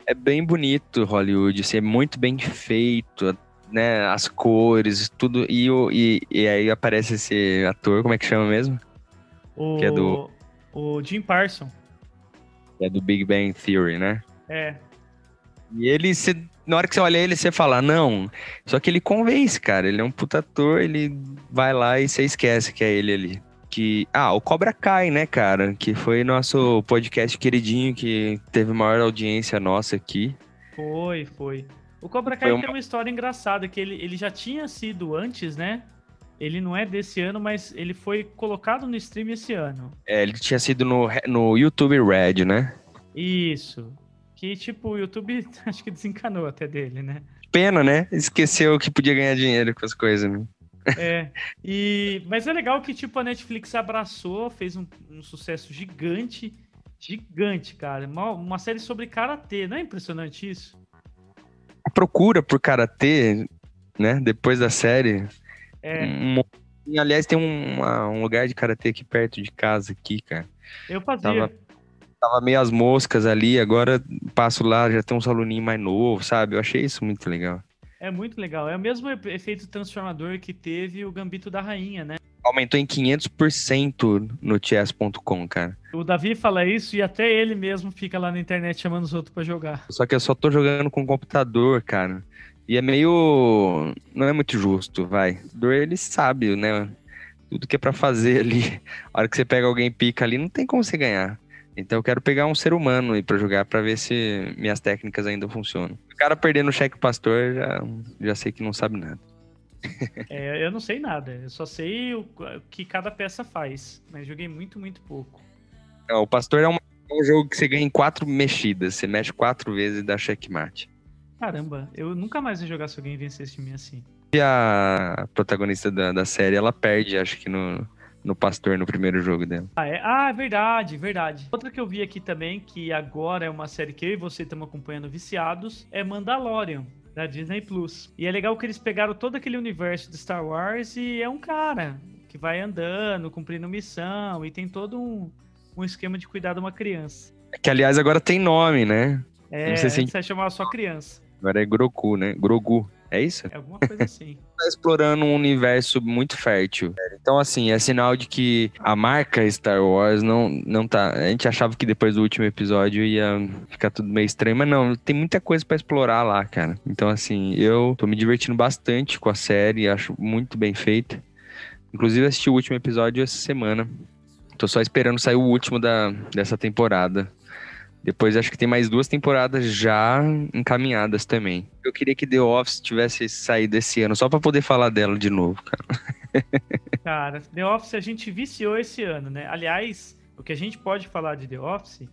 É bem bonito Hollywood, assim, é muito bem feito, né? As cores, tudo. E, e, e aí aparece esse ator, como é que chama mesmo? O, Que é do- o Jim Parson. É do Big Bang Theory, né? É, E ele, cê- na hora que você olha ele, você fala, não. Só que ele convence, cara. Ele é um puta ator, ele vai lá e você esquece que é ele ali. Que, ah, o Cobra Kai, né, cara? Que foi nosso podcast queridinho que teve maior audiência nossa aqui. foi, foi. O Cobra Kai uma- tem uma história engraçada, que ele, ele já tinha sido antes, né? Ele não é desse ano, mas ele foi colocado no stream esse ano. É, ele tinha sido no, no YouTube Red, né? Isso. Que, tipo, o YouTube acho que desencanou até dele, né? Pena, né? Esqueceu que podia ganhar dinheiro com as coisas, né? É. E, mas é legal que, tipo, a Netflix abraçou, fez um, um sucesso gigante. Gigante, cara. Uma, uma série sobre karatê. Não é impressionante isso? Procura por karatê, né? Depois da série. É. Um, aliás, tem um, um lugar de karatê aqui perto de casa, aqui, cara. Eu fazia. Tava- Tava meio as moscas ali, agora passo lá, já tem uns aluninhos mais novos, sabe? Eu achei isso muito legal. É muito legal. É o mesmo efeito transformador que teve o Gambito da Rainha, né? Aumentou em 500% no chess.com, cara. O Davi fala isso e até ele mesmo fica lá na internet chamando os outros pra jogar. Só que eu só tô jogando com computador, cara. E é meio. Não é muito justo, vai. O ele sabe, né? Tudo que é pra fazer ali. A hora que você pega alguém e pica ali, não tem como você ganhar. Então eu quero pegar um ser humano aí pra jogar pra ver se minhas técnicas ainda funcionam. O cara perdendo o cheque pastor, já, já sei que não sabe nada. É, eu não sei nada. Eu só sei o o que cada peça faz. Mas joguei muito, muito pouco. Não, o pastor é, uma- é um jogo que você ganha em quatro mexidas. Você mexe quatro vezes e dá checkmate. Caramba, eu nunca mais ia jogar se alguém vencesse de mim assim. E a protagonista da, da série, ela perde, acho que no, no pastor no primeiro jogo dela. Ah, é, ah, é verdade, verdade. Outra que eu vi aqui também, que agora é uma série que eu e você estamos acompanhando viciados, é Mandalorian, da Disney Plus. E é legal que eles pegaram todo aquele universo de Star Wars e é um cara que vai andando, cumprindo missão e tem todo um, um esquema de cuidar de uma criança. Que, aliás, agora tem nome, né? É, Não sei se- antes você chamava só criança. Agora é Grogu, né? Grogu. É isso? É alguma coisa assim. Tá explorando um universo muito fértil. Então, assim, é sinal de que a marca Star Wars não, não tá. A gente achava que depois do último episódio ia ficar tudo meio estranho, mas não, tem muita coisa pra explorar lá, cara. Então, assim, eu tô me divertindo bastante com a série, acho muito bem feita. Inclusive, assisti o último episódio essa semana. Tô só esperando sair o último da, dessa temporada. Depois acho que tem mais duas temporadas já encaminhadas também. Eu queria que The Office tivesse saído esse ano, só pra poder falar dela de novo, cara. Cara, The Office a gente viciou esse ano, né? Aliás, o que a gente pode falar de The Office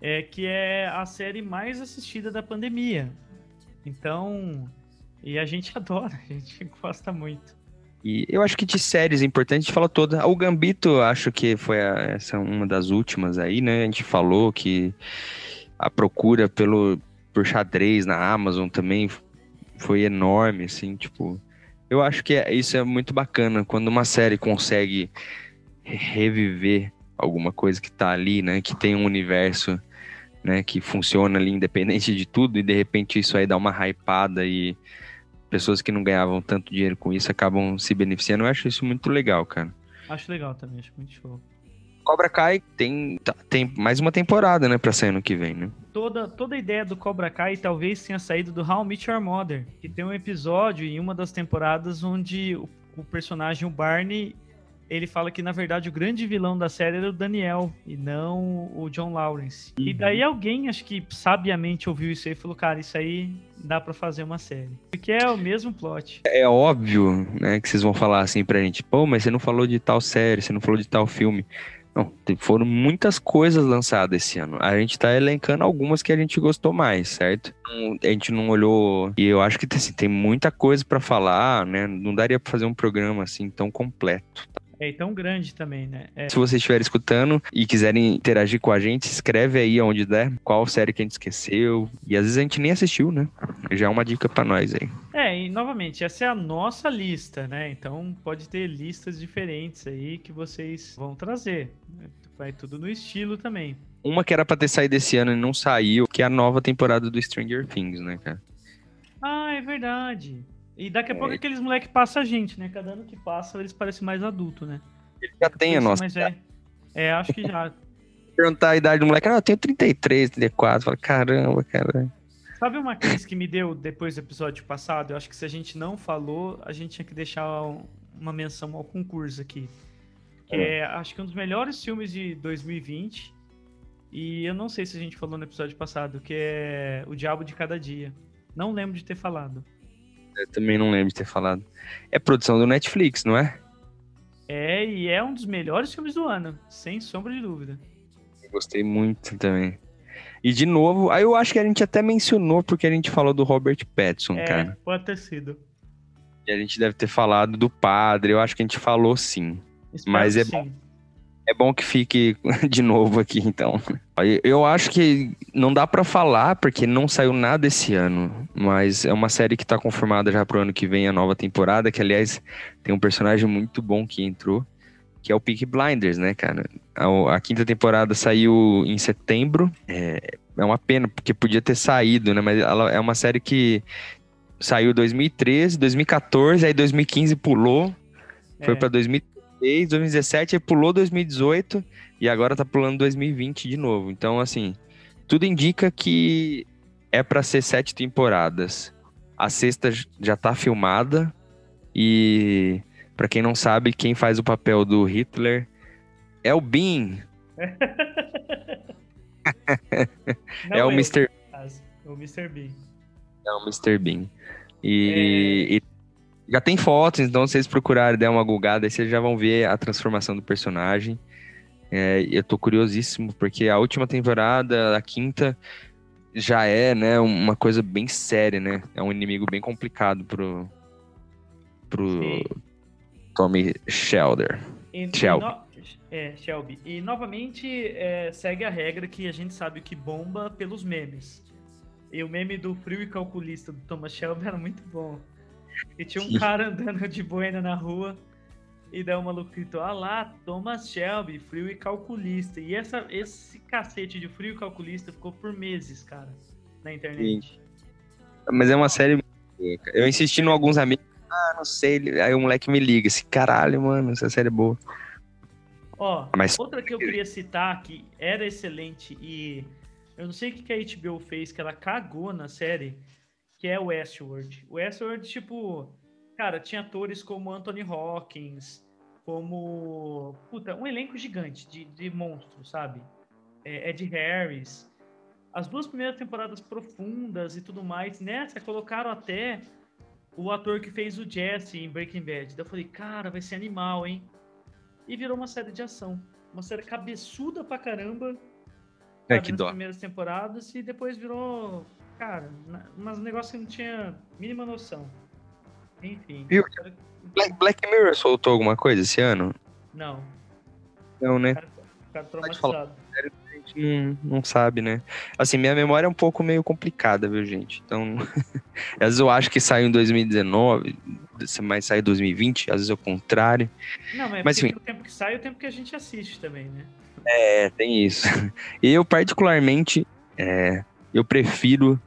é que é a série mais assistida da pandemia. Então, e a gente adora, a gente gosta muito. E eu acho que de séries importantes, a gente fala toda. O Gambito, acho que foi a- essa uma das últimas aí, né? A gente falou que a procura pelo por xadrez na Amazon também foi enorme, assim, tipo. Eu acho que é- isso é muito bacana quando uma série consegue re- reviver alguma coisa que tá ali, né? Que tem um universo, né? Que funciona ali independente de tudo e de repente isso aí dá uma hypada e pessoas que não ganhavam tanto dinheiro com isso acabam se beneficiando. Eu acho isso muito legal, cara. Acho legal também, acho muito show. Cobra Kai tem, tá- tem mais uma temporada, né, pra sair ano que vem, né? Toda, toda a ideia do Cobra Kai talvez tenha saído do How I Met Your Mother, que tem um episódio em uma das temporadas onde o, o personagem, o Barney, ele fala que na verdade o grande vilão da série era o Daniel e não o John Lawrence. E daí alguém, acho que sabiamente ouviu isso aí e falou: Cara, isso aí dá pra fazer uma série. Porque é o mesmo plot. É óbvio, né, que vocês vão falar assim pra gente, pô, mas você não falou de tal série, você não falou de tal filme. Não, foram muitas coisas lançadas esse ano. A gente tá elencando algumas que a gente gostou mais, certo? A gente não olhou. E eu acho que assim, tem muita coisa pra falar, né? Não daria pra fazer um programa assim tão completo. É tão grande também, né? É, Se vocês estiverem escutando e quiserem interagir com a gente, escreve aí onde der qual série que a gente esqueceu. E às vezes a gente nem assistiu, né? Já é uma dica pra nós aí. É, e novamente, essa é a nossa lista, né? Então pode ter listas diferentes aí que vocês vão trazer. Vai tudo no estilo também. Uma que era pra ter saído esse ano e não saiu, que é a nova temporada do Stranger Things, né, cara? Ah, é verdade. E daqui a É. pouco aqueles moleques passam a gente, né? Cada ano que passa eles parecem mais adultos, né? Já tem a nossa. Mas é, é, acho que já. Perguntar a idade do moleque, ah, eu tenho 33, 34. Fala, caramba, cara. Sabe uma crise que me deu depois do episódio passado? Eu acho que se a gente não falou, a gente tinha que deixar um- uma menção ao concurso aqui. Que é, acho que um dos melhores filmes de 2020. E eu não sei se a gente falou no episódio passado, que é O Diabo de Cada Dia. Não lembro de ter falado. Eu também não lembro de ter falado. É produção do Netflix, não é? É, e é um dos melhores filmes do ano, sem sombra de dúvida. Eu gostei muito também. E de novo, aí eu acho que a gente até mencionou porque a gente falou do Robert Pattinson, É, cara. pode ter sido. E a gente deve ter falado do padre, eu acho que a gente falou sim. Espero Mas é sim. É bom que fique de novo aqui, então. Eu- acho que não dá pra falar, porque não saiu nada esse ano. Mas é uma série que tá confirmada já pro ano que vem, a nova temporada. Que, aliás, tem um personagem muito bom que entrou, que é o Peaky Blinders, né, cara? A, a quinta temporada saiu em setembro. É, é uma pena, porque podia ter saído, né? Mas ela é uma série que saiu em 2013, 2014, aí 2015 pulou. Foi É. pra 2016, 2017, aí pulou 2018 e agora tá pulando 2020 de novo. Então, assim, tudo indica que é pra ser sete temporadas. A sexta já tá filmada e pra quem não sabe, quem faz o papel do Hitler é o Bean, Não é o eu, Mr. caso, o Mr. Bean. É o Mr. Bean. E, e já tem fotos, então se vocês procurarem der uma gulgada, aí vocês já vão ver a transformação do personagem. É, eu tô curiosíssimo, porque a última temporada, a quinta, já é, né, uma coisa bem séria, né? É um inimigo bem complicado pro, pro Sim. Tommy Shelder. E Shelby. no- É, Shelby. E novamente é, segue a regra que a gente sabe que bomba pelos memes. E o meme do frio e calculista do Thomas Shelby era muito bom. E tinha um cara andando de boina na rua e daí o maluco gritou, ah lá, Thomas Shelby, frio e calculista. E essa, esse cacete de frio e calculista ficou por meses, cara, na internet. Mas é uma série. Eu insisti em alguns amigos. Ah, não sei. Aí o moleque me liga assim: caralho, mano, essa série é boa. Ó, Mas- outra que eu queria citar que era excelente e eu não sei o que que a HBO fez, que ela cagou na série, que é o Westworld. O Westworld, tipo, cara, tinha atores como Anthony Hawkins, como, puta, um elenco gigante de, de monstros, sabe? É, Ed Harris. As duas primeiras temporadas profundas e tudo mais, nessa colocaram até o ator que fez o Jesse em Breaking Bad. Daí eu falei, cara, vai ser animal, hein? E virou uma série de ação. Uma série cabeçuda pra caramba. É, que dó. primeiras temporadas e depois virou, cara, na- umas negócios que não tinha mínima noção. Enfim. Viu? Black, Black Mirror soltou alguma coisa esse ano? Não, Não, né? cara, cara traumatizado. A gente não, não sabe, né? Assim, minha memória é um pouco meio complicada, viu, gente? Então, às vezes eu acho que saiu em 2019, mas sai em 2020, às vezes é o contrário. Não, mas, Mas, porque enfim. o tempo que sai é o tempo que a gente assiste também, né? É, tem isso. Eu, particularmente, é, eu prefiro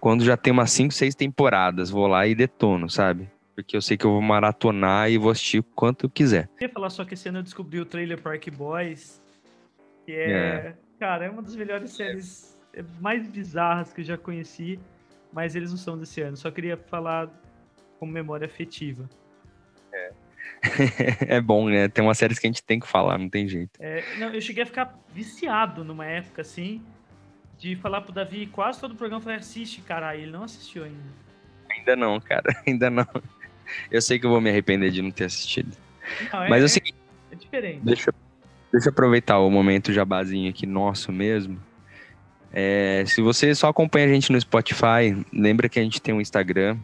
quando já tem umas 5, 6 temporadas. Vou lá e detono, sabe? Porque eu sei que eu vou maratonar e vou assistir quanto eu quiser. Eu ia falar só que esse ano eu descobri o trailer Park Boys, que é, É. cara, é uma das melhores séries é, mais bizarras que eu já conheci, mas eles não são desse ano. Só queria falar como memória afetiva. é bom, né? Tem umas séries que a gente tem que falar, não tem jeito. É, não, eu cheguei a ficar viciado numa época assim, de falar pro Davi quase todo o programa, falei, assiste, caralho, ele não assistiu ainda. Ainda não, cara. Ainda não. Eu sei que eu vou me arrepender de não ter assistido. Não, é, Mas é o é- seguinte, é diferente. deixa, eu- deixa eu aproveitar o momento jabazinho aqui nosso mesmo. É, se você só acompanha a gente no Spotify, lembra que a gente tem um Instagram.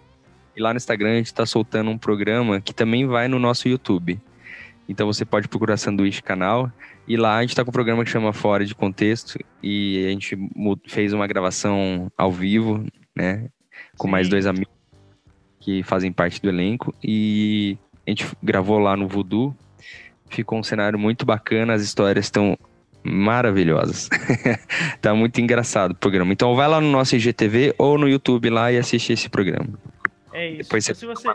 E lá no Instagram a gente está soltando um programa que também vai no nosso YouTube. Então você pode procurar Sanduíche Canal. E lá a gente está com um programa que chama Fora de Contexto. E a gente fez uma gravação ao vivo, né? Com mais Sim. dois amigos que fazem parte do elenco. E a gente gravou lá no Voodoo. Ficou um cenário muito bacana, as histórias estão maravilhosas. tá muito engraçado o programa. Então vai lá no nosso IGTV ou no YouTube lá e assiste esse programa. É isso. Depois você- Se você...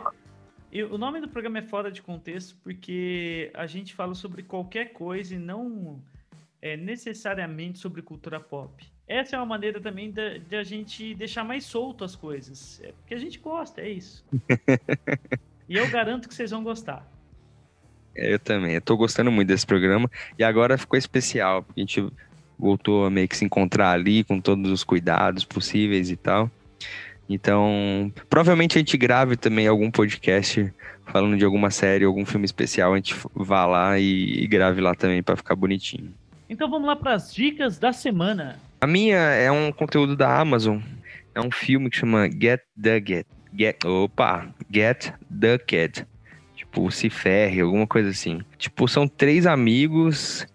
E o nome do programa é Fora de Contexto porque a gente fala sobre qualquer coisa e não é, necessariamente sobre cultura pop. Essa é uma maneira também da- de, a gente deixar mais solto as coisas. É porque a gente gosta, é isso. e eu garanto que vocês vão gostar. É, Eu também. Eu tô gostando muito desse programa. E agora ficou especial, porque a gente voltou a meio que se encontrar ali com todos os cuidados possíveis e tal. Então, provavelmente a gente grave também algum podcast falando de alguma série, algum filme especial. A gente vá lá e, e grave lá também pra ficar bonitinho. Então vamos lá para as dicas da semana. A minha é um conteúdo da Amazon. É um filme que chama Get the Get. Get opa, Get the Cat. Tipo, se ferre, alguma coisa assim. Tipo, são três amigos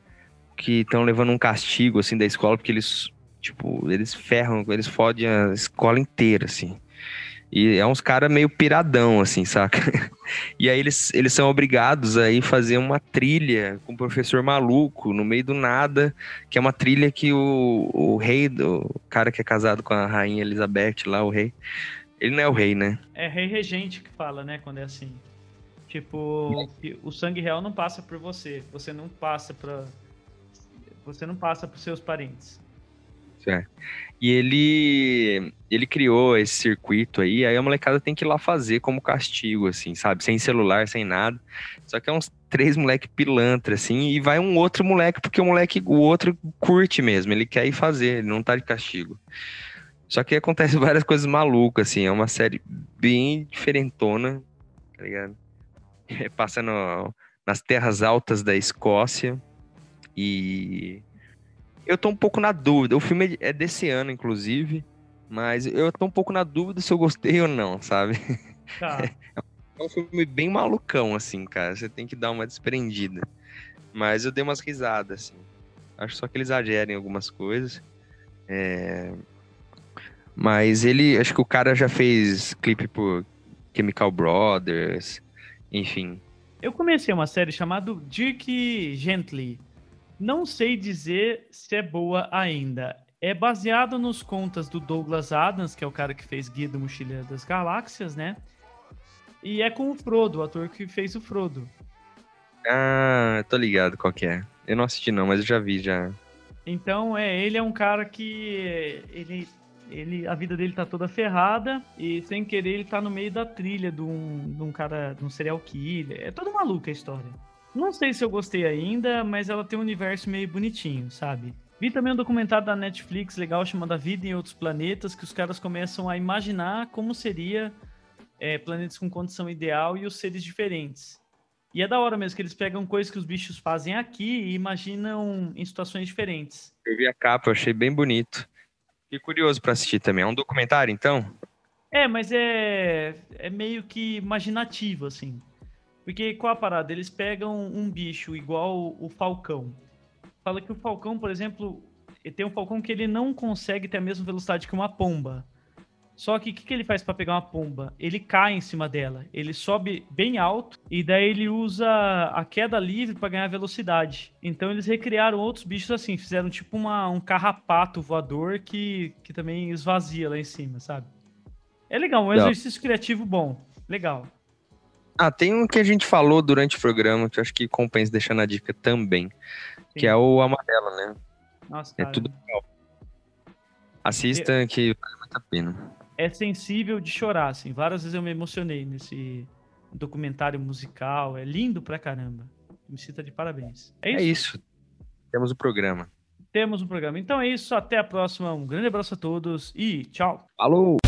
que estão levando um castigo, assim, da escola, porque eles, tipo, eles ferram, eles fodem a escola inteira, assim. E é uns caras meio piradão, assim, saca? E aí eles, eles são obrigados a ir fazer uma trilha com o professor maluco, no meio do nada, que é uma trilha que o, o rei, o cara que é casado com a rainha Elizabeth lá, o rei, ele não é o rei, né? É rei regente que fala, né, quando é assim. Tipo, o sangue real não passa por você, você não passa para você não passa para seus parentes. Certo. E ele ele criou esse circuito aí, aí a molecada tem que ir lá fazer como castigo, assim, sabe? Sem celular, sem nada. Só que é uns três moleque pilantra, assim, e vai um outro moleque, porque o moleque, o outro curte mesmo, ele quer ir fazer, ele não tá de castigo. Só que acontece várias coisas malucas, assim, é uma série bem diferentona, tá ligado? É, passando nas terras altas da Escócia e eu tô um pouco na dúvida. O filme é desse ano, inclusive, mas eu tô um pouco na dúvida se eu gostei ou não, sabe? Tá. É um filme bem malucão, assim, cara. Você tem que dar uma desprendida. Mas eu dei umas risadas, assim. Acho só que ele exagera em algumas coisas. É... Mas ele, acho que o cara já fez clipe por Chemical Brothers, enfim. Eu comecei uma série chamada Dirk Gently. Não sei dizer se é boa ainda. É baseado nos contas do Douglas Adams, que é o cara que fez Guia do Mochileiro das Galáxias, né? E é com o Frodo, o ator que fez o Frodo. Ah, tô ligado qual que é. Eu não assisti não, mas eu já vi já. Então, é, ele é um cara que ele ele a vida dele tá toda ferrada e sem querer ele tá no meio da trilha de um, de um cara, de um serial killer. É todo maluco a história. Não sei se eu gostei ainda, mas ela tem um universo meio bonitinho, sabe? Vi também um documentário da Netflix legal chamado A Vida em Outros Planetas, que os caras começam a imaginar como seria é, planetas com condição ideal e os seres diferentes. E é da hora mesmo que eles pegam coisas que os bichos fazem aqui e imaginam em situações diferentes. Eu vi a capa, eu achei bem bonito. Fiquei curioso para assistir também. É um documentário, então? É, mas é, é meio que imaginativo, assim. Porque qual a parada? Eles pegam um bicho igual o falcão. Fala que o falcão, por exemplo, tem um falcão que ele não consegue ter a mesma velocidade que uma pomba. Só que o que, que, ele faz para pegar uma pomba? Ele cai em cima dela. Ele sobe bem alto e daí ele usa a queda livre para ganhar velocidade. Então eles recriaram outros bichos assim, fizeram tipo uma, um carrapato voador que, que também esvazia lá em cima, sabe? É legal, um exercício criativo bom. Legal. Ah, tem um que a gente falou durante o programa, que eu acho que compensa deixar na dica também, Sim. que é o amarelo, né? Nossa, é cara. tudo legal. Assista eu... que vale muito a pena. É sensível de chorar, assim. Várias vezes eu me emocionei nesse documentário musical. É lindo pra caramba. Me cita de parabéns. É isso. É isso. Temos o programa. Temos um programa. Então é isso. Até a próxima. Um grande abraço a todos e tchau. Falou!